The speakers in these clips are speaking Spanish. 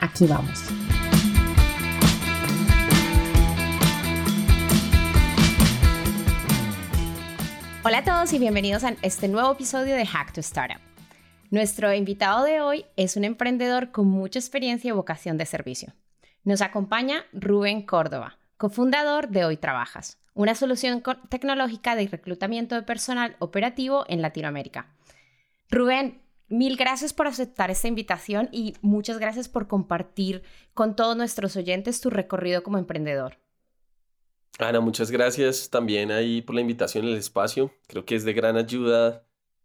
Aquí vamos. Hola a todos y bienvenidos a este nuevo episodio de Hack to Startup. Nuestro invitado de hoy es un emprendedor con mucha experiencia y vocación de servicio. Nos acompaña Rubén Córdoba, cofundador de Hoy Trabajas, una solución tecnológica de reclutamiento de personal operativo en Latinoamérica. Rubén, Mil gracias por aceptar esta invitación y muchas gracias por compartir con todos nuestros oyentes tu recorrido como emprendedor. Ana, muchas gracias también ahí por la invitación el espacio. Creo que es de gran ayuda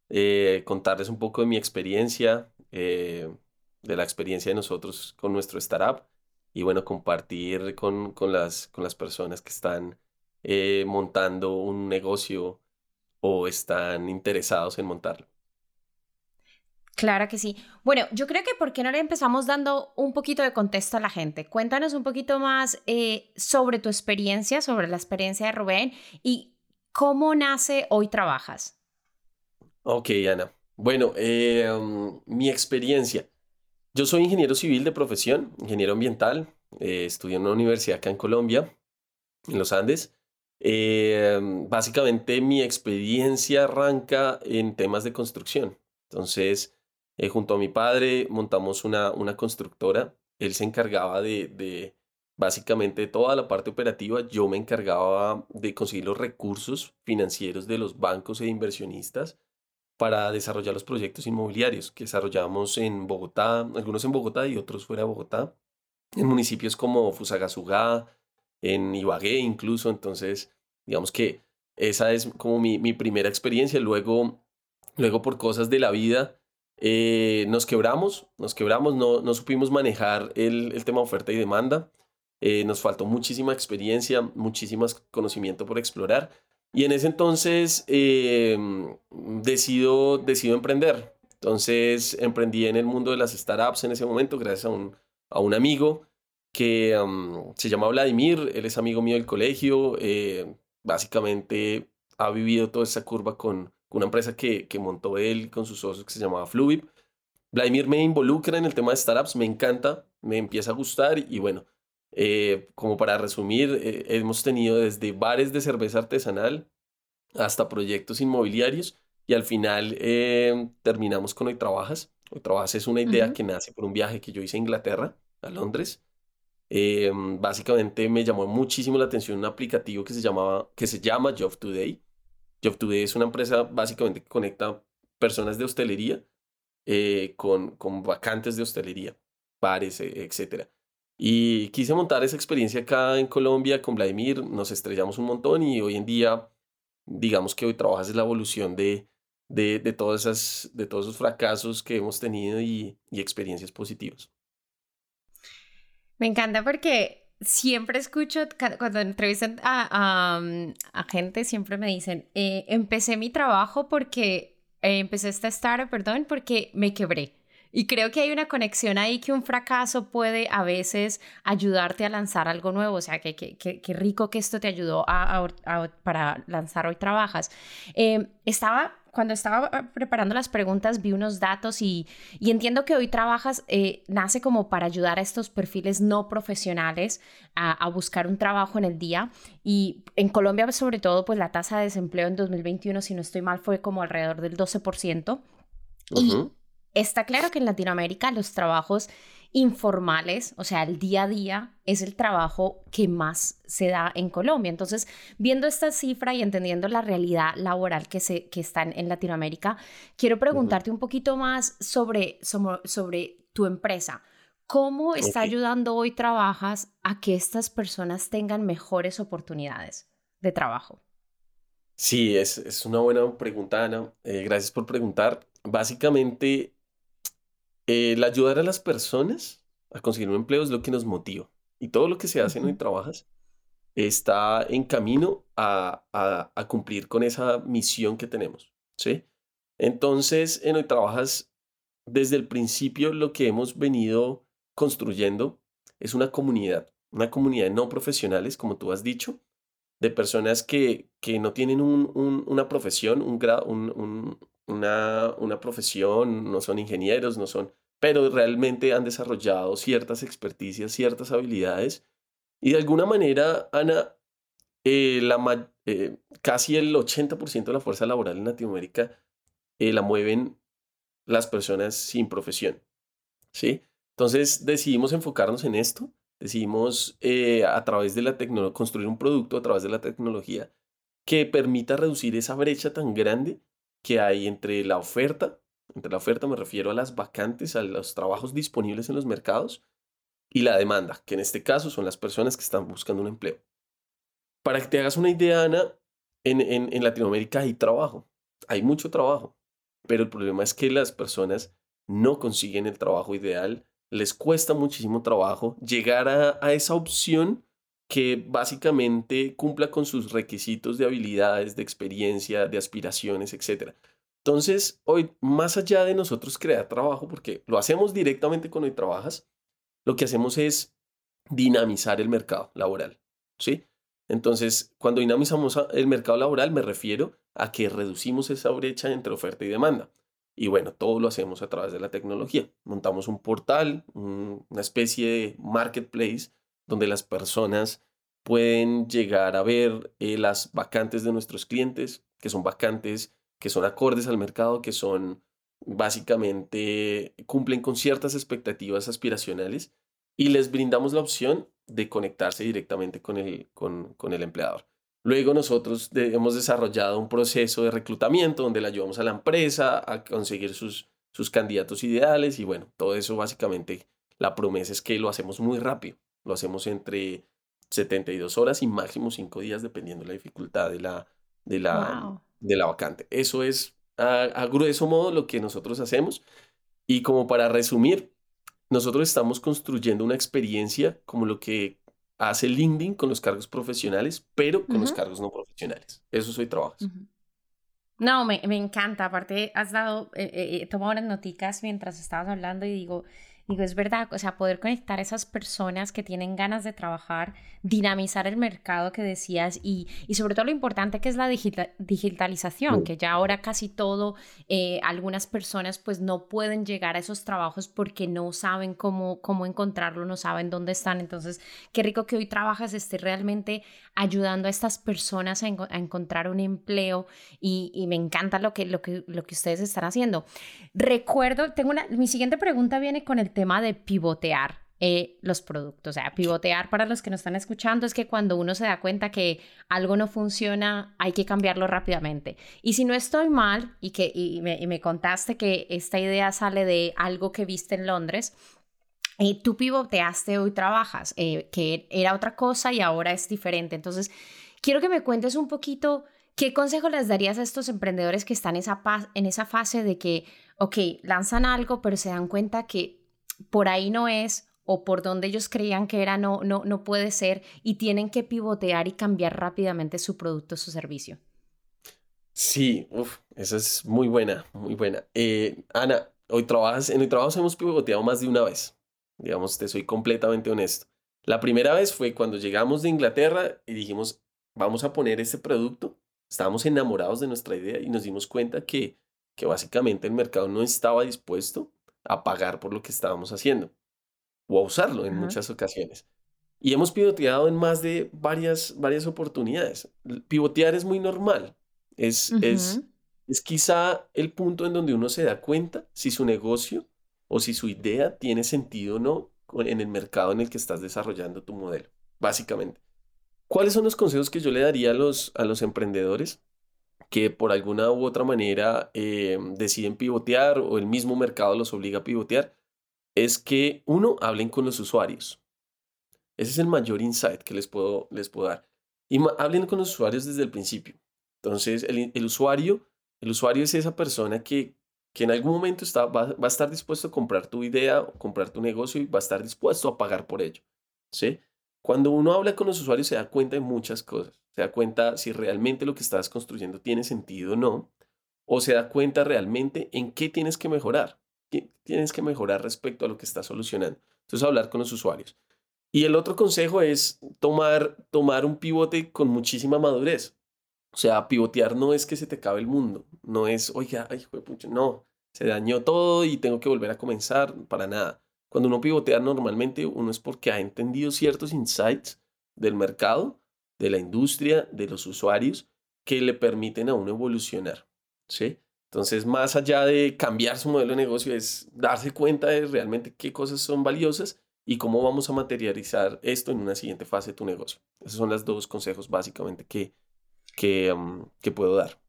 eh, contarles un poco de mi experiencia, eh, de la experiencia de nosotros con nuestro startup y bueno, compartir con, las, con las personas que están eh, montando un negocio o están interesados en montarlo. Claro que sí. Bueno, yo creo que por qué no le empezamos dando un poquito de contexto a la gente. Cuéntanos un poquito más eh, sobre tu experiencia, sobre la experiencia de Rubén y cómo nace Hoy Trabajas. Ok, Ana. Bueno, um, mi experiencia. Yo soy ingeniero civil de profesión, ingeniero ambiental. Eh, estudié en una universidad acá en Colombia, en los Andes. básicamente mi experiencia arranca en temas de construcción. Entonces, eh, junto a mi padre montamos una, una constructora. Él se encargaba de, de básicamente toda la parte operativa. Yo me encargaba de conseguir los recursos financieros de los bancos e inversionistas para desarrollar los proyectos inmobiliarios que desarrollamos en Bogotá, algunos en Bogotá y otros fuera de Bogotá, en municipios como Fusagasugá, en Ibagué incluso. Entonces, digamos que esa es como mi, mi primera experiencia. Luego, luego por cosas de la vida, eh, nos quebramos, nos quebramos, no, no supimos manejar el, el, tema oferta y demanda. Eh, nos faltó muchísima experiencia, muchísimo conocimiento por explorar. Y en ese entonces eh, decido, decido emprender. Entonces emprendí en el mundo de las startups en ese momento gracias a un, a un amigo que se llama Vladimir, él es amigo mío del colegio, básicamente ha vivido toda esa curva con, una empresa que, que montó él con sus socios que se llamaba Fluid. Vladimir me involucra en el tema de startups, me encanta, me empieza a gustar y bueno, eh, como para resumir, eh, hemos tenido desde bares de cerveza artesanal hasta proyectos inmobiliarios y al final eh, terminamos con Hoy Trabajas. Hoy Trabajas es una idea que nace por un viaje que yo hice a Inglaterra, a Londres. básicamente me llamó muchísimo la atención un aplicativo que se, llamaba, que se llama Job Today Job Today es una empresa básicamente que conecta personas de hostelería eh, con, con vacantes de hostelería, bares, e, etc. Y quise montar esa experiencia acá en Colombia con Vladimir, nos estrellamos un montón y hoy en día, digamos que hoy trabajas en la evolución de, de, de, todas esas, de todos esos fracasos que hemos tenido y, y experiencias positivas. Me encanta porque siempre escucho, cuando entrevistan a, a, gente, siempre me dicen, eh, empecé mi trabajo porque, eh, empecé esta startup, perdón, porque me quebré. Y creo que hay una conexión ahí que un fracaso puede a veces ayudarte a lanzar algo nuevo. O sea, que, que, rico que esto te ayudó a, para lanzar Hoy Trabajas. Eh, estaba cuando estaba ah, preparando las preguntas vi unos datos y, entiendo que hoy trabajas, eh, nace como para ayudar a estos perfiles no profesionales a, buscar un trabajo en el día. Y en Colombia, sobre todo, pues la tasa de desempleo en 2021, si no estoy mal, fue como alrededor del 12%. Y está claro que en Latinoamérica los trabajos informales, o sea, el día a día es el trabajo que más se da en Colombia. Entonces, viendo esta cifra y entendiendo la realidad laboral que, se, que está en Latinoamérica, quiero preguntarte un poquito más sobre, sobre, tu empresa. ¿Cómo está ayudando hoy Trabajas a que estas personas tengan mejores oportunidades de trabajo? Sí, es, es una buena pregunta, Ana. Eh, gracias por preguntar. Básicamente, el ayudar a las personas a conseguir un empleo es lo que nos motiva. Y todo lo que se hace en Hoy Trabajas está en camino a, a, cumplir con esa misión que tenemos. ¿sí? Entonces, en Hoy Trabajas, desde el principio lo que hemos venido construyendo es una comunidad, una comunidad de no profesionales, como tú has dicho, de personas que, que no tienen un, una profesión, un, un, una, una profesión, no son ingenieros, no son, pero realmente han desarrollado ciertas experticias, ciertas habilidades. Y de alguna manera, Ana, eh, la, eh, casi el 80% de la fuerza laboral en Latinoamérica eh, la mueven las personas sin profesión. ¿sí? Entonces decidimos enfocarnos en esto, decidimos a través de la tecnología, construir un producto a través de la tecnología que permita reducir esa brecha tan grande que hay entre la oferta, entre la oferta me refiero a las vacantes, a los trabajos disponibles en los mercados, y la demanda, que en este caso son las personas que están buscando un empleo. Para que te hagas una idea, Ana, en, en, Latinoamérica hay trabajo, hay mucho trabajo, pero el problema es que las personas no consiguen el trabajo ideal, les cuesta muchísimo trabajo llegar a, a esa opción que básicamente cumpla con sus requisitos de habilidades, de experiencia, de aspiraciones, etc. Entonces, hoy, más allá de nosotros crear trabajo, porque lo hacemos directamente con Hoy Trabajas, lo que hacemos es dinamizar el mercado laboral, ¿sí? Entonces, cuando dinamizamos el mercado laboral, me refiero a que reducimos esa brecha entre oferta y demanda. Y bueno, todo lo hacemos a través de la tecnología. Montamos un portal, una especie de marketplace donde las personas pueden llegar a ver eh, las vacantes de nuestros clientes, que son vacantes que son acordes al mercado, que son básicamente cumplen con ciertas expectativas aspiracionales y les brindamos la opción de conectarse directamente con el, con, con el empleador. Luego nosotros hemos desarrollado un proceso de reclutamiento donde le ayudamos a la empresa a conseguir sus, sus candidatos ideales y bueno, todo eso básicamente la promesa es que lo hacemos muy rápido. Lo hacemos entre 72 horas y máximo 5 días, dependiendo de la dificultad de la, de la, de la vacante. Eso es a, grueso modo lo que nosotros hacemos. Y como para resumir, nosotros estamos construyendo una experiencia como lo que hace LinkedIn con los cargos profesionales, pero con los cargos no profesionales. Eso soy trabajo. No, me, me, encanta. Aparte, has dado, eh, eh, he tomado unas noticas mientras estabas hablando y digo, Digo, es verdad, o sea, poder conectar a esas personas que tienen ganas de trabajar, dinamizar el mercado que decías y, y sobre todo lo importante que es la digitalización, que ya ahora casi todo, eh, algunas personas pues no pueden llegar a esos trabajos porque no saben cómo, cómo encontrarlo, no saben dónde están. Entonces, qué rico que hoy trabajas, esté realmente ayudando a estas personas a, encontrar un empleo y, me encanta lo que, lo, que, lo que ustedes están haciendo. Recuerdo, tengo una, mi siguiente pregunta viene con el tema de pivotear eh, los productos. O sea, pivotear para los que nos están escuchando es que cuando uno se da cuenta que algo no funciona, hay que cambiarlo rápidamente. Y si no estoy mal, y que y me, contaste que esta idea sale de algo que viste en Londres, eh, tú pivoteaste hoy trabajas, eh, que era otra cosa y ahora es diferente. Entonces, quiero que me cuentes un poquito qué consejo les darías a estos emprendedores que están esa, en esa fase de que, ok, lanzan algo, pero se dan cuenta que por ahí no es o por donde ellos creían que era no, no, no puede ser y tienen que pivotear y cambiar rápidamente su producto su servicio. Sí, uf, esa es muy buena, muy buena. Eh, Ana, hoy trabajas, en hoy trabajo hemos pivoteado más de una vez. Digamos, te soy completamente honesto. La primera vez fue cuando llegamos de Inglaterra y dijimos, vamos a poner este producto. Estábamos enamorados de nuestra idea y nos dimos cuenta que, que básicamente el mercado no estaba dispuesto a pagar por lo que estábamos haciendo o a usarlo en muchas ocasiones. Y hemos pivoteado en más de varias, varias oportunidades. Pivotear es muy normal. Es, es, es quizá el punto en donde uno se da cuenta si su negocio o si su idea tiene sentido o no en el mercado en el que estás desarrollando tu modelo, básicamente. ¿Cuáles son los consejos que yo le daría a los, a los emprendedores? que por alguna u otra manera eh, deciden pivotear o el mismo mercado los obliga a pivotear, es que uno, hablen con los usuarios. Ese es el mayor insight que les puedo, les puedo dar. Y hablen con los usuarios desde el principio. Entonces, el, el, usuario, el usuario es esa persona que que en algún momento está, va, va, a estar dispuesto a comprar tu idea, comprar tu negocio y va a estar dispuesto a pagar por ello. ¿sí? Cuando uno habla con los usuarios se da cuenta de muchas cosas. Se da cuenta si realmente lo que estás construyendo tiene sentido o no, o se da cuenta realmente en qué tienes que mejorar, qué tienes que mejorar respecto a lo que estás solucionando. Entonces, hablar con los usuarios. Y el otro consejo es tomar, tomar un pivote con muchísima madurez. O sea, pivotear no es que se te acabe el mundo, no es, oiga, ay, pucha, no, se dañó todo y tengo que volver a comenzar, para nada. Cuando uno pivotea normalmente, uno es porque ha entendido ciertos insights del mercado, de la industria, de los usuarios, que le permiten a uno evolucionar. ¿sí? Entonces, más allá de cambiar su modelo de negocio, es darse cuenta de realmente qué cosas son valiosas y cómo vamos a materializar esto en una siguiente fase de tu negocio. Esos son los dos consejos básicamente que, que, um, que puedo dar.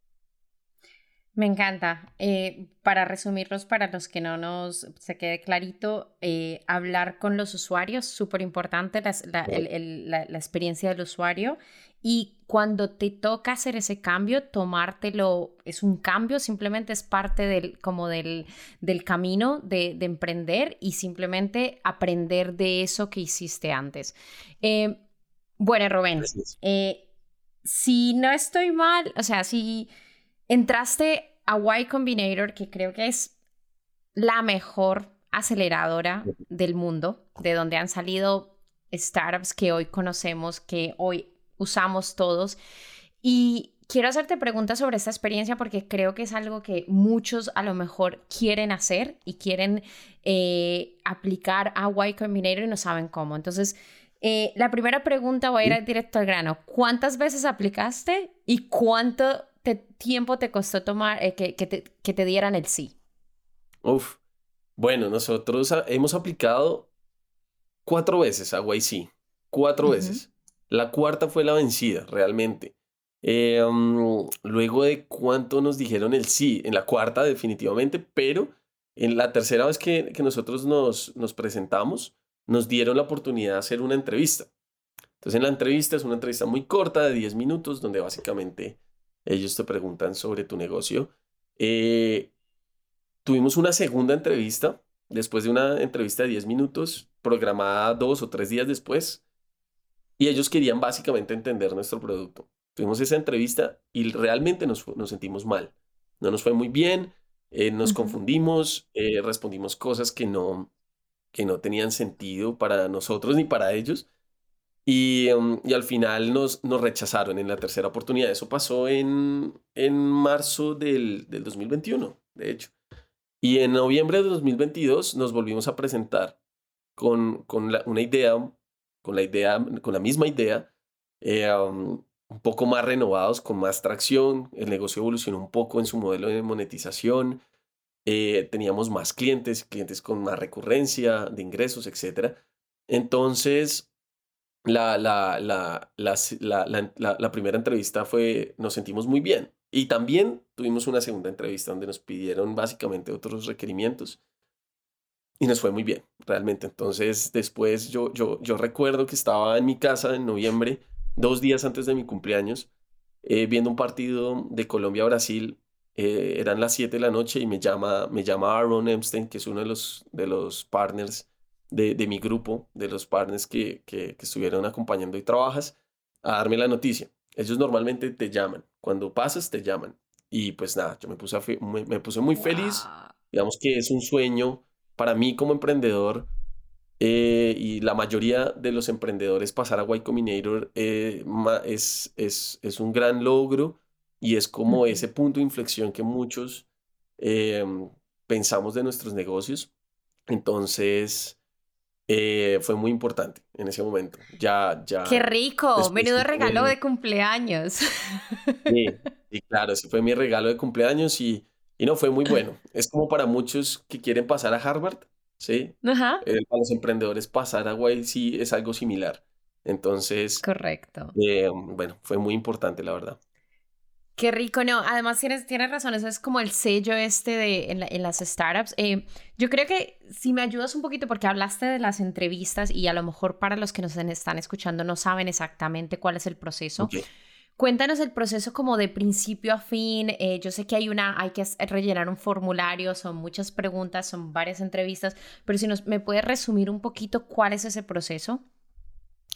Me encanta. Eh, para resumirlos, para los que no nos se quede clarito, eh, hablar con los usuarios, súper importante la, la, experiencia del usuario. Y cuando te toca hacer ese cambio, tomártelo, es un cambio, simplemente es parte del, como del, del camino de, de, emprender y simplemente aprender de eso que hiciste antes. Eh, bueno, Rubén, si no estoy mal, o sea, si entraste a Y Combinator, que creo que es la mejor aceleradora del mundo, de donde han salido startups que hoy conocemos, que hoy usamos todos. Y quiero hacerte preguntas sobre esta experiencia porque creo que es algo que muchos a lo mejor quieren hacer y quieren eh, aplicar a Y Combinator y no saben cómo. Entonces, eh, la primera pregunta voy a ir directo al grano. ¿Cuántas veces aplicaste y cuánto tiempo te costó tomar eh, que, que, te, que, te, dieran el sí? Uf, bueno, nosotros hemos aplicado cuatro veces a YC, cuatro veces. La cuarta fue la vencida, realmente. Eh, mm, luego de cuánto nos dijeron el sí, en la cuarta definitivamente, pero en la tercera vez que, que nosotros nos, nos presentamos, nos dieron la oportunidad de hacer una entrevista. Entonces en la entrevista es una entrevista muy corta de 10 minutos donde básicamente ellos te preguntan sobre tu negocio. Eh, tuvimos una segunda entrevista, después de una entrevista de 10 minutos, programada dos o tres días después, y ellos querían básicamente entender nuestro producto. Tuvimos esa entrevista y realmente nos, nos sentimos mal. No nos fue muy bien, eh, nos confundimos, eh, respondimos cosas que no, que no tenían sentido para nosotros ni para ellos. Y, em, y, al final nos, nos rechazaron en la tercera oportunidad. Eso pasó en, en marzo del, del 2021, de hecho. Y en noviembre de 2022 nos volvimos a presentar con, con una idea, con la idea, con la misma idea, eh, um, un poco más renovados, con más tracción. El negocio evolucionó un poco en su modelo de monetización. Eh, teníamos más clientes, clientes con más recurrencia de ingresos, etc. Entonces, la, la, la, la, primera entrevista fue, nos sentimos muy bien. Y también tuvimos una segunda entrevista donde nos pidieron básicamente otros requerimientos. Y nos fue muy bien, realmente. Entonces, después yo, yo, yo recuerdo que estaba en mi casa en noviembre, dos días antes de mi cumpleaños, eh, viendo un partido de Colombia-Brasil. Eh, eran las 7 de la noche y me llama, me llama Aaron Epstein, que es uno de los, de los partners de, mi grupo, de los partners que, que, estuvieron acompañando y trabajas, a darme la noticia. Ellos normalmente te llaman. Cuando pasas, te llaman. Y pues nada, yo me puse, me, puse muy feliz. Digamos que es un sueño para mí como emprendedor eh, y la mayoría de los emprendedores pasar a Y Combinator eh, es, es, es, un gran logro y es como ese punto de inflexión que muchos em, pensamos de nuestros negocios. Entonces, eh, fue muy importante en ese momento. Ya, ya. ¡Qué rico! Menudo regalo de cumpleaños. Sí, y claro, ese fue mi regalo de cumpleaños y, y no fue muy bueno. Es como para muchos que quieren pasar a Harvard, ¿sí? Ajá. Eh, para los emprendedores pasar a YC es algo similar. Entonces. Correcto. Eh, bueno, fue muy importante, la verdad. Qué rico, no. Además, tienes, tienes razón, eso es como el sello este de, en, las startups. Eh, yo creo que si me ayudas un poquito, porque hablaste de las entrevistas y a lo mejor para los que nos están escuchando no saben exactamente cuál es el proceso. Cuéntanos el proceso como de principio a fin. Eh, yo sé que hay una, hay que rellenar un formulario, son muchas preguntas, son varias entrevistas, pero si nos, me puedes resumir un poquito cuál es ese proceso.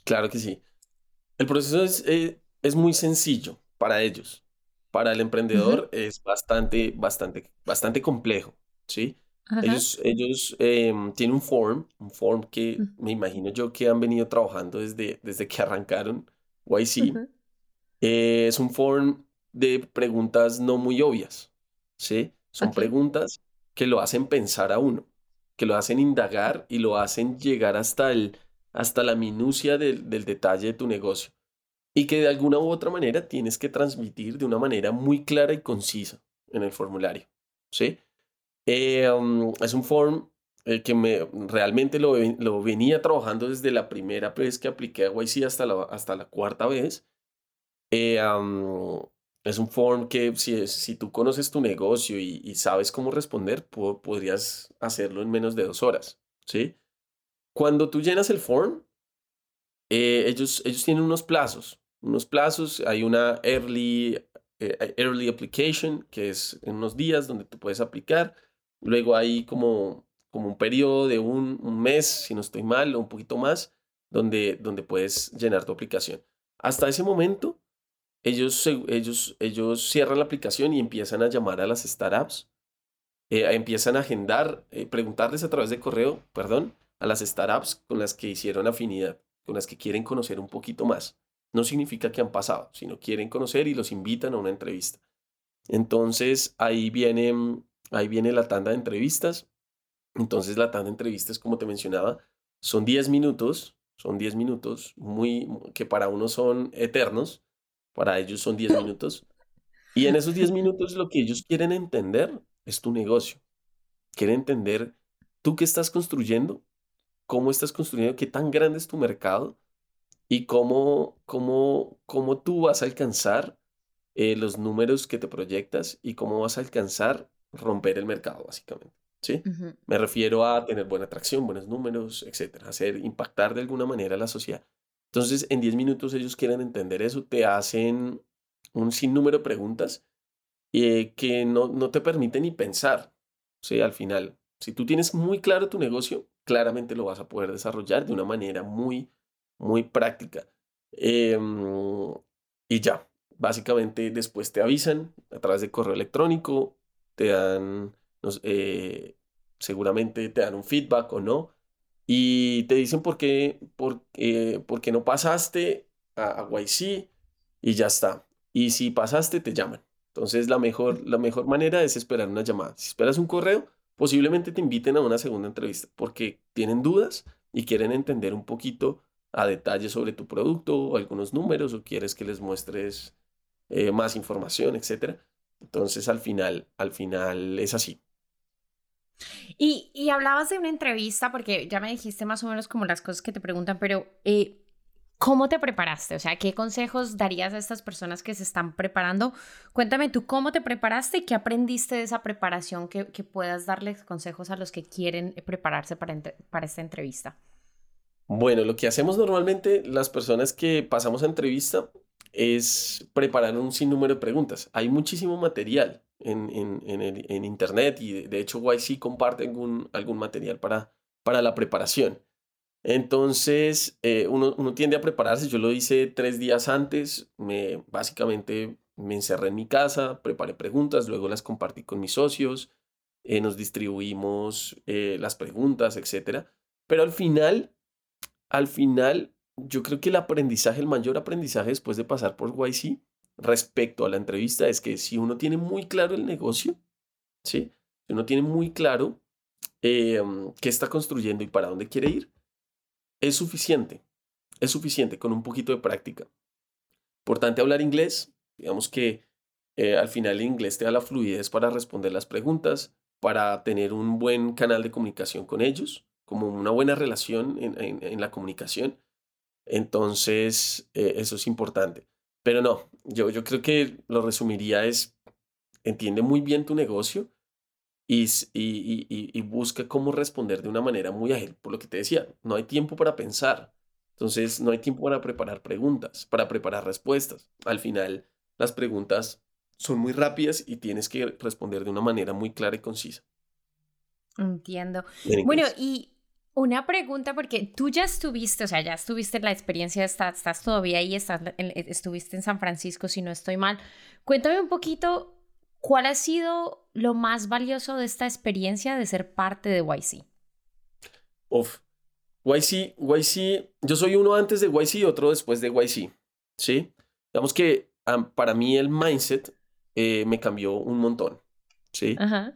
Claro que sí. El proceso es, eh, es muy sencillo para ellos. Para el emprendedor es bastante, bastante, bastante complejo, ¿sí? Ellos, ellos em, tienen un form, un form que me imagino yo que han venido trabajando desde, desde que arrancaron YC. Eh, es un form de preguntas no muy obvias, ¿sí? Son preguntas que lo hacen pensar a uno, que lo hacen indagar y lo hacen llegar hasta, el, hasta la minucia del, del detalle de tu negocio y que de alguna u otra manera tienes que transmitir de una manera muy clara y concisa en el formulario, ¿sí? Um, es un form eh, que me, realmente lo, lo, venía trabajando desde la primera vez que apliqué a YC hasta la, hasta la cuarta vez. Um, es un form que si, si tú conoces tu negocio y, sabes cómo responder, podrías hacerlo en menos de dos horas, ¿sí? Cuando tú llenas el form, ellos, ellos tienen unos plazos, unos plazos, hay una early, early application, que es en unos días donde tú puedes aplicar, Luego hay como, como un periodo de un, mes, si no estoy mal, o un poquito más, donde, donde puedes llenar tu aplicación. Hasta ese momento, ellos, ellos, ellos cierran la aplicación y empiezan a llamar a las startups, eh, empiezan a agendar, eh, preguntarles a través de correo, perdón, a las startups con las que hicieron afinidad, con las que quieren conocer un poquito más. No significa que han pasado, sino quieren conocer y los invitan a una entrevista. Entonces ahí vienen Ahí viene la tanda de entrevistas. Entonces la tanda de entrevistas, como te mencionaba, son 10 minutos, son 10 minutos, muy, que para uno son eternos, para ellos son 10 minutos. Y en esos 10 minutos lo que ellos quieren entender es tu negocio. Quieren entender tú qué estás construyendo, cómo estás construyendo, qué tan grande es tu mercado y cómo, cómo, cómo tú vas a alcanzar eh, los números que te proyectas y cómo vas a alcanzar romper el mercado, básicamente. ¿Sí? Me refiero a tener buena atracción, buenos números, etcétera, hacer impactar de alguna manera a la sociedad. Entonces, en 10 minutos ellos quieren entender eso, te hacen un sinnúmero de preguntas eh, que no, no te permiten ni pensar. ¿sí? Al final, si tú tienes muy claro tu negocio, claramente lo vas a poder desarrollar de una manera muy, muy práctica. Em, y ya, básicamente después te avisan a través de correo electrónico te dan, eh, seguramente te dan un feedback o no, y te dicen por qué, por, qué no pasaste a, YC y ya está. Y si pasaste, te llaman. Entonces la mejor, la mejor manera es esperar una llamada. Si esperas un correo, posiblemente te inviten a una segunda entrevista porque tienen dudas y quieren entender un poquito a detalle sobre tu producto o algunos números o quieres que les muestres eh, más información, etcétera. Entonces al final, al final es así. Y, y, hablabas de una entrevista, porque ya me dijiste más o menos como las cosas que te preguntan, pero eh, ¿cómo te preparaste? O sea, ¿qué consejos darías a estas personas que se están preparando? Cuéntame tú cómo te preparaste y qué aprendiste de esa preparación que, puedas darles consejos a los que quieren prepararse para, para esta entrevista. Bueno, lo que hacemos normalmente las personas que pasamos a entrevista es preparar un sinnúmero de preguntas. Hay muchísimo material en, en, Internet y de, hecho YC comparte algún, algún material para, para la preparación. Entonces, eh, uno, tiende a prepararse. Yo lo hice tres días antes. Me, básicamente me encerré en mi casa, preparé preguntas, luego las compartí con mis socios, eh, nos distribuimos eh, las preguntas, etc. Pero al final, al final yo creo que el aprendizaje, el mayor aprendizaje después de pasar por YC respecto a la entrevista es que si uno tiene muy claro el negocio, ¿sí? Si uno tiene muy claro em, qué está construyendo y para dónde quiere ir, es suficiente. Es suficiente con un poquito de práctica. Importante hablar inglés. Digamos que eh, al final el inglés te da la fluidez para responder las preguntas, para tener un buen canal de comunicación con ellos, como una buena relación en la comunicación entonces, eh, eso es importante. Pero no, yo, yo creo que lo resumiría es, entiende muy bien tu negocio y, y, y, busca cómo responder de una manera muy ágil. Por lo que te decía, no hay tiempo para pensar. Entonces, no hay tiempo para preparar preguntas, para preparar respuestas. Al final, las preguntas son muy rápidas y tienes que responder de una manera muy clara y concisa. Entiendo. Bueno, y una pregunta, porque tú ya estuviste, o sea, ya estuviste en la experiencia, estás, estás todavía ahí, estás, estuviste en San Francisco, si no estoy mal. Cuéntame un poquito, ¿cuál ha sido lo más valioso de esta experiencia de ser parte de YC? Uf, YC, YC, yo soy uno antes de YC y otro después de YC, ¿sí? Digamos que para mí el mindset eh, me cambió un montón, ¿sí? Ajá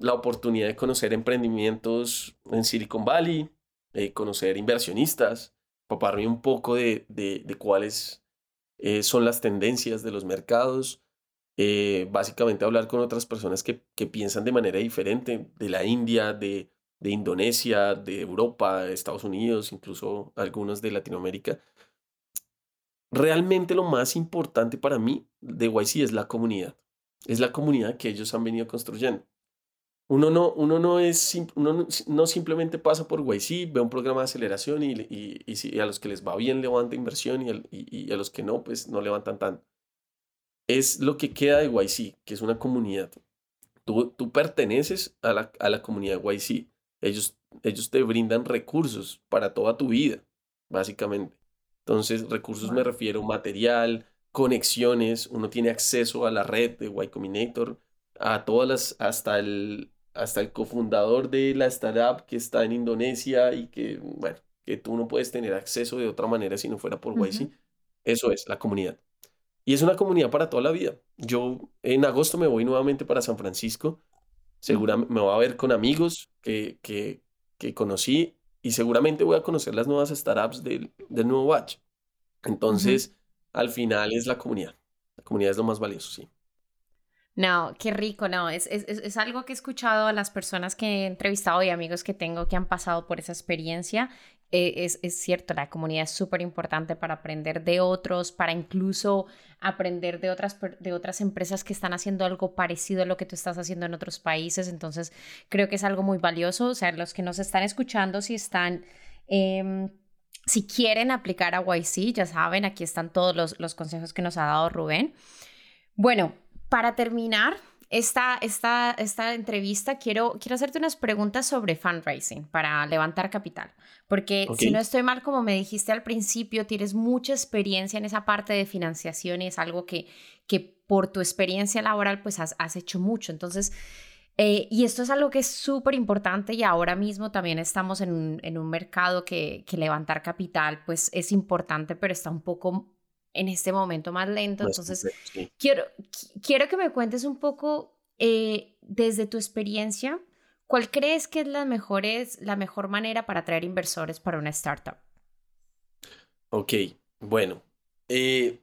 la oportunidad de conocer emprendimientos en Silicon Valley, eh, conocer inversionistas, paparme un poco de, de, cuáles eh, son las tendencias de los mercados, eh, básicamente hablar con otras personas que, que, piensan de manera diferente, de la India, de, de Indonesia, de Europa, de Estados Unidos, incluso algunos de Latinoamérica. Realmente lo más importante para mí de YC es la comunidad. Es la comunidad que ellos han venido construyendo. Uno no, uno no es, uno no, simplemente pasa por YC, ve un programa de aceleración y, y, y, a los que les va bien levanta inversión y, y, a los que no, pues no levantan tanto. Es lo que queda de YC, que es una comunidad. Tú, tú perteneces a la, a la comunidad YC. Ellos, ellos te brindan recursos para toda tu vida, básicamente. Entonces, recursos me refiero material, conexiones, uno tiene acceso a la red de Y Combinator, a todas las, hasta el, hasta el cofundador de la startup que está en Indonesia y que, bueno, que tú no puedes tener acceso de otra manera si no fuera por YC. Eso es la comunidad. Y es una comunidad para toda la vida. Yo en agosto me voy nuevamente para San Francisco. Seguramente me voy a ver con amigos que, que, que conocí y seguramente voy a conocer las nuevas startups del, del nuevo batch. Entonces, al final es la comunidad. La comunidad es lo más valioso, sí. No, qué rico, no, es, es, es, algo que he escuchado a las personas que he entrevistado y amigos que tengo que han pasado por esa experiencia. Eh, es, es, cierto, la comunidad es súper importante para aprender de otros, para incluso aprender de otras, de otras empresas que están haciendo algo parecido a lo que tú estás haciendo en otros países. Entonces, creo que es algo muy valioso. O sea, los que nos están escuchando, si están... Eh, si quieren aplicar a YC, ya saben, aquí están todos los, los consejos que nos ha dado Rubén. Bueno, para terminar esta, esta, esta entrevista, quiero, quiero hacerte unas preguntas sobre fundraising para levantar capital. Porque si no estoy mal, como me dijiste al principio, tienes mucha experiencia en esa parte de financiación y es algo que, que por tu experiencia laboral pues has, has hecho mucho. Entonces, eh, y esto es algo que es súper importante y ahora mismo también estamos en un, en un mercado que, que levantar capital pues es importante, pero está un poco en este momento más lento. Entonces, quiero, quiero que me cuentes un poco eh, desde tu experiencia, ¿cuál crees que es la, la mejor manera para atraer inversores para una startup? Ok, bueno, eh,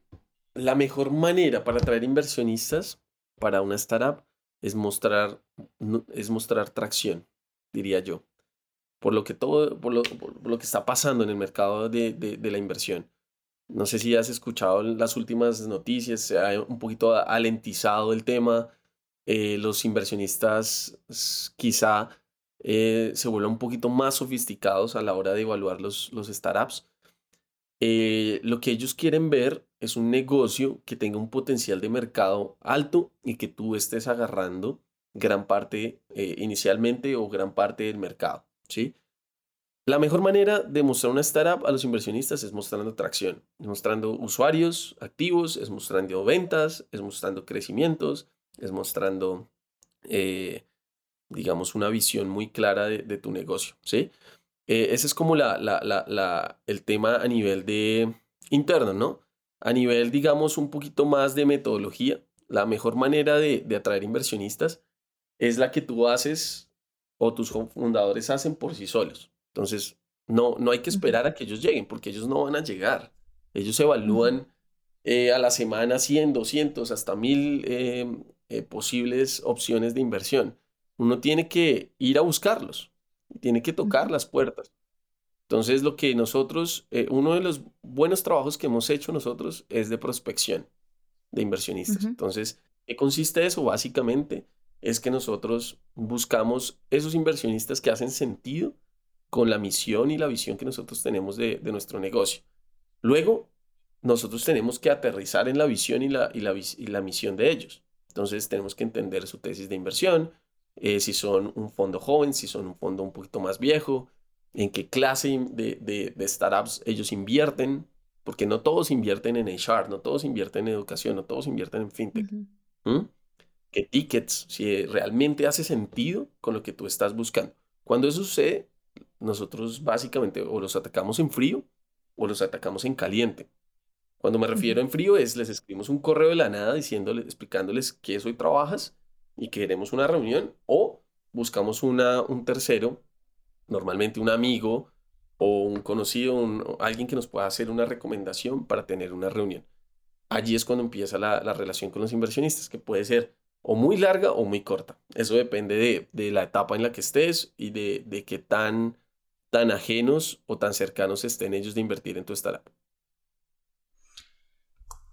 la mejor manera para atraer inversionistas para una startup es mostrar, es mostrar tracción, diría yo, por lo que todo, por lo, lo que está pasando en el mercado de, de la inversión. No sé si has escuchado las últimas noticias, se ha un poquito alentizado el tema. Eh, los inversionistas quizá eh, se vuelvan un poquito más sofisticados a la hora de evaluar los, los startups. Eh, lo que ellos quieren ver es un negocio que tenga un potencial de mercado alto y que tú estés agarrando gran parte inicialmente o gran parte del mercado. ¿sí? La mejor manera de mostrar una startup a los inversionistas es mostrando atracción, es mostrando usuarios activos, es mostrando ventas, es mostrando crecimientos, es mostrando, eh, digamos, una visión muy clara de, tu negocio, ¿sí? Eh, ese es como la, el tema a nivel de interno, ¿no? A nivel, digamos, un poquito más de metodología, la mejor manera de, de atraer inversionistas es la que tú haces o tus fundadores hacen por sí solos. Entonces, no, no hay que esperar a que ellos lleguen, porque ellos no van a llegar. Ellos evalúan eh, a la semana 100, 200, hasta 1000 em, eh, posibles opciones de inversión. Uno tiene que ir a buscarlos, tiene que tocar las puertas. Entonces, lo que nosotros, eh, uno de los buenos trabajos que hemos hecho nosotros es de prospección de inversionistas. Entonces, ¿qué consiste eso? Básicamente es que nosotros buscamos esos inversionistas que hacen sentido con la misión y la visión que nosotros tenemos de, nuestro negocio. Luego, nosotros tenemos que aterrizar en la visión y la, y la, misión de ellos. Entonces, tenemos que entender su tesis de inversión, eh, si son un fondo joven, si son un fondo un poquito más viejo, en qué clase de, startups ellos invierten, porque no todos invierten en HR, no todos invierten en educación, no todos invierten en fintech. ¿Qué tickets? Si realmente hace sentido con lo que tú estás buscando. Cuando eso sucede, nosotros básicamente o los atacamos en frío o los atacamos en caliente. Cuando me refiero en frío es les escribimos un correo de la nada diciéndoles, explicándoles que hoy trabajas y queremos una reunión o buscamos una, un tercero, normalmente un amigo o un conocido, alguien que nos pueda hacer una recomendación para tener una reunión. Allí es cuando empieza la, la relación con los inversionistas, que puede ser o muy larga o muy corta. Eso depende de, de la etapa en la que estés y de, de qué tan tan ajenos o tan cercanos estén ellos de invertir en tu startup.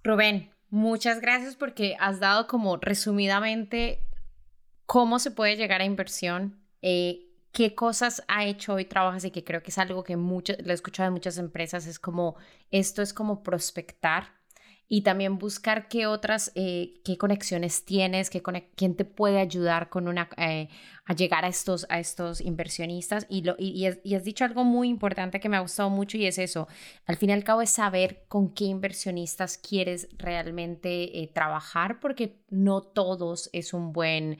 Rubén, muchas gracias porque has dado como resumidamente cómo se puede llegar a inversión, eh, qué cosas ha hecho hoy trabajas y que creo que es algo que muchas, lo he escuchado en muchas empresas, es como, esto es como prospectar y también buscar qué otras, eh, qué conexiones tienes, qué quién te puede ayudar con una, eh, a llegar a estos, a estos inversionistas. Y, lo, y, has, dicho algo muy importante que me ha gustado mucho y es eso, al fin y al cabo es saber con qué inversionistas quieres realmente eh, trabajar, porque no todos es un buen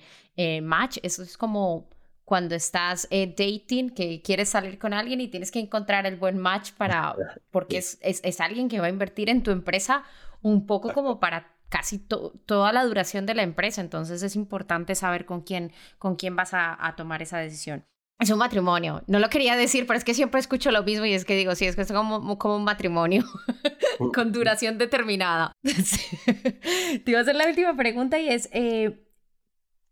match. Eso es como cuando estás dating, que quieres salir con alguien y tienes que encontrar el buen match para, porque es, es, es, alguien que va a invertir en tu empresa un poco como para casi toda la duración de la empresa. Entonces es importante saber con quién, con quién vas a, tomar esa decisión. Es un matrimonio. No lo quería decir, pero es que siempre escucho lo mismo y es que digo, sí, es que es como, como un matrimonio con duración determinada. Te iba a hacer la última pregunta y es, eh,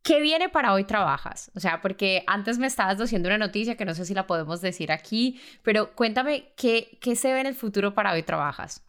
¿qué viene para hoy trabajas? O sea, porque antes me estabas diciendo una noticia que no sé si la podemos decir aquí, pero cuéntame, ¿qué, qué se ve en el futuro para hoy trabajas?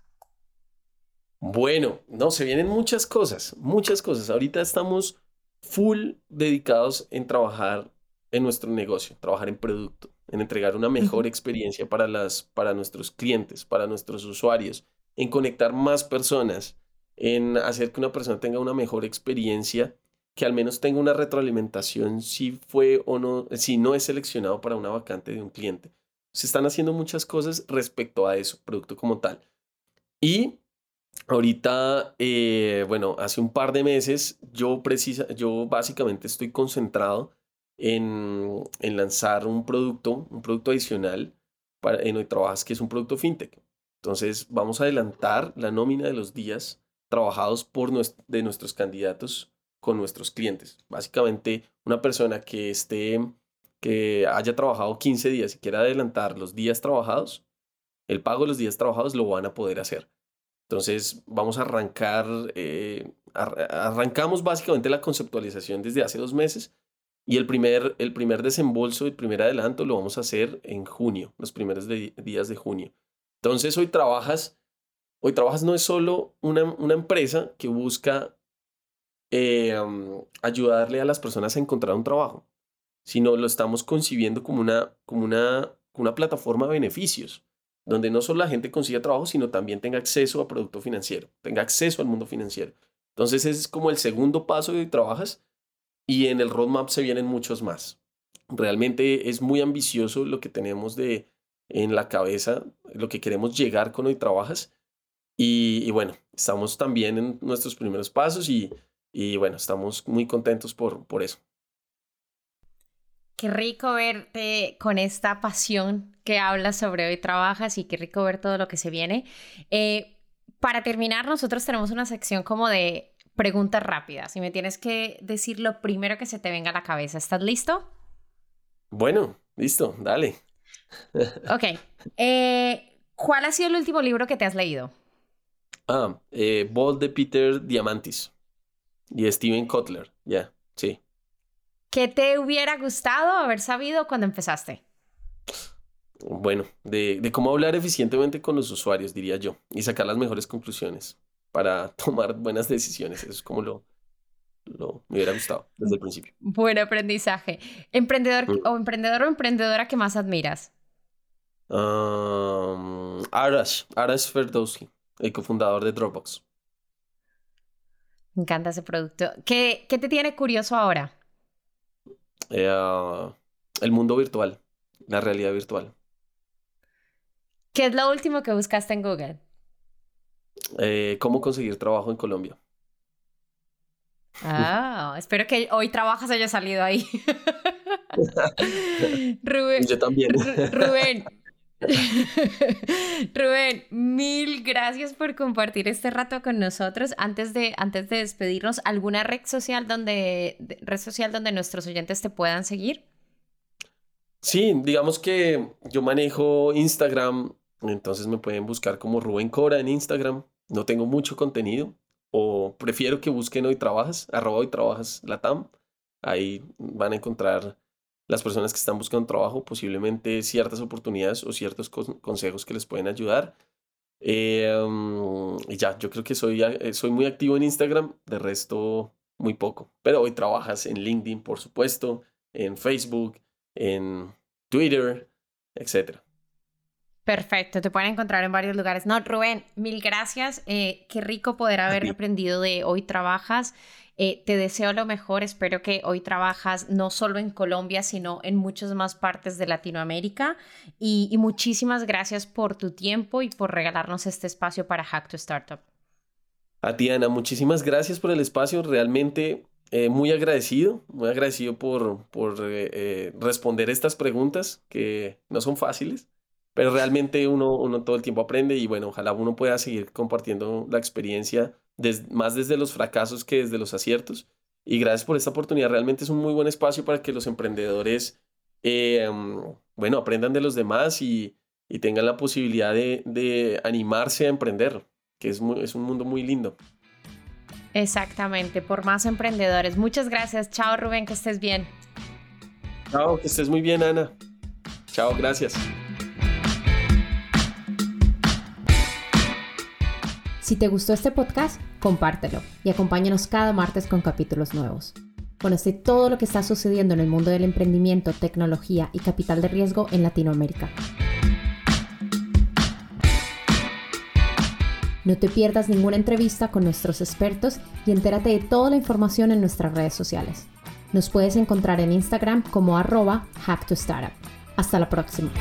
Bueno, no, se vienen muchas cosas, muchas cosas. Ahorita estamos full dedicados en trabajar en nuestro negocio, trabajar en producto, en entregar una mejor experiencia para, las, para nuestros clientes, para nuestros usuarios, en conectar más personas, en hacer que una persona tenga una mejor experiencia, que al menos tenga una retroalimentación si fue o no, si no es seleccionado para una vacante de un cliente. Se están haciendo muchas cosas respecto a eso, producto como tal. Y Ahorita, eh, bueno, hace un par de meses yo, precisa, yo básicamente estoy concentrado en, en lanzar un producto, un producto adicional para, en hoy trabajas, que es un producto fintech. Entonces, vamos a adelantar la nómina de los días trabajados por de nuestros candidatos con nuestros clientes. Básicamente, una persona que esté, que haya trabajado 15 días y quiera adelantar los días trabajados, el pago de los días trabajados lo van a poder hacer. Entonces vamos a arrancar, eh, arrancamos básicamente la conceptualización desde hace dos meses y el primer, el primer desembolso, el primer adelanto lo vamos a hacer en junio, los primeros días de junio. Entonces hoy trabajas, hoy trabajas no es solo una, una empresa que busca eh, ayudarle a las personas a encontrar un trabajo, sino lo estamos concibiendo como una, como una, una plataforma de beneficios donde no solo la gente consiga trabajo, sino también tenga acceso a producto financiero, tenga acceso al mundo financiero. Entonces ese es como el segundo paso de trabajas y en el roadmap se vienen muchos más. Realmente es muy ambicioso lo que tenemos de en la cabeza, lo que queremos llegar con hoy trabajas y, bueno, estamos también en nuestros primeros pasos y, y bueno, estamos muy contentos por, por eso. Qué rico verte con esta pasión que hablas sobre hoy trabajas y qué rico ver todo lo que se viene. Eh, para terminar, nosotros tenemos una sección como de preguntas rápidas y me tienes que decir lo primero que se te venga a la cabeza. ¿Estás listo? Bueno, listo, dale. ok. Eh, ¿Cuál ha sido el último libro que te has leído? Ah, eh, Bold de Peter Diamantis y Steven Kotler, ya, sí. ¿Qué te hubiera gustado haber sabido cuando empezaste? Bueno, de, cómo hablar eficientemente con los usuarios, diría yo, y sacar las mejores conclusiones para tomar buenas decisiones. Eso es como lo, lo me hubiera gustado desde el principio. Buen aprendizaje. ¿Emprendedor mm. o emprendedor o emprendedora que más admiras? Um, Arash, Arash Ferdowsi, el cofundador de Dropbox. Me encanta ese producto. ¿Qué, qué te tiene curioso ahora? Eh, el mundo virtual, la realidad virtual. ¿Qué es lo último que buscaste en Google? Eh, ¿Cómo conseguir trabajo en Colombia? Ah, espero que hoy trabajas haya salido ahí. Rubén. Yo también. Rubén. Rubén, mil gracias por compartir este rato con nosotros. Antes de, antes de despedirnos, ¿alguna red social donde, red social donde nuestros oyentes te puedan seguir? Sí, digamos que yo manejo Instagram, entonces me pueden buscar como Rubén Cora en Instagram. No tengo mucho contenido, o prefiero que busquen Hoy Trabajas, arroba Hoy Trabajas Latam. Ahí van a encontrar las personas que están buscando trabajo, posiblemente ciertas oportunidades o ciertos consejos que les pueden ayudar. Em, y ya, yo creo que soy, eh, soy muy activo en Instagram, de resto muy poco. Pero hoy trabajas en LinkedIn, por supuesto, en Facebook, en Twitter, etcétera. Perfecto, te pueden encontrar en varios lugares. No, Rubén, mil gracias. Eh, qué rico poder haber aprendido de Hoy Trabajas. Eh, te deseo lo mejor. Espero que hoy trabajas no solo en Colombia, sino en muchas más partes de Latinoamérica. Y, muchísimas gracias por tu tiempo y por regalarnos este espacio para Hack to Startup. A ti, Ana, muchísimas gracias por el espacio. Realmente eh, muy agradecido, muy agradecido por, por responder estas preguntas que no son fáciles pero realmente uno, uno todo el tiempo aprende y bueno, ojalá uno pueda seguir compartiendo la experiencia más desde los fracasos que desde los aciertos. Y gracias por esta oportunidad, realmente es un muy buen espacio para que los emprendedores, eh, bueno, aprendan de los demás y, y tengan la posibilidad de, de, animarse a emprender, que es, es un mundo muy lindo. Exactamente, por más emprendedores. Muchas gracias. Chao Rubén, que estés bien. Chao, que estés muy bien, Ana. Chao, gracias. Si te gustó este podcast, compártelo y acompáñanos cada martes con capítulos nuevos. Conoce todo lo que está sucediendo en el mundo del emprendimiento, tecnología y capital de riesgo en Latinoamérica. No te pierdas ninguna entrevista con nuestros expertos y entérate de toda la información en nuestras redes sociales. Nos puedes encontrar en Instagram como arroba hacktostartup. Hasta la próxima.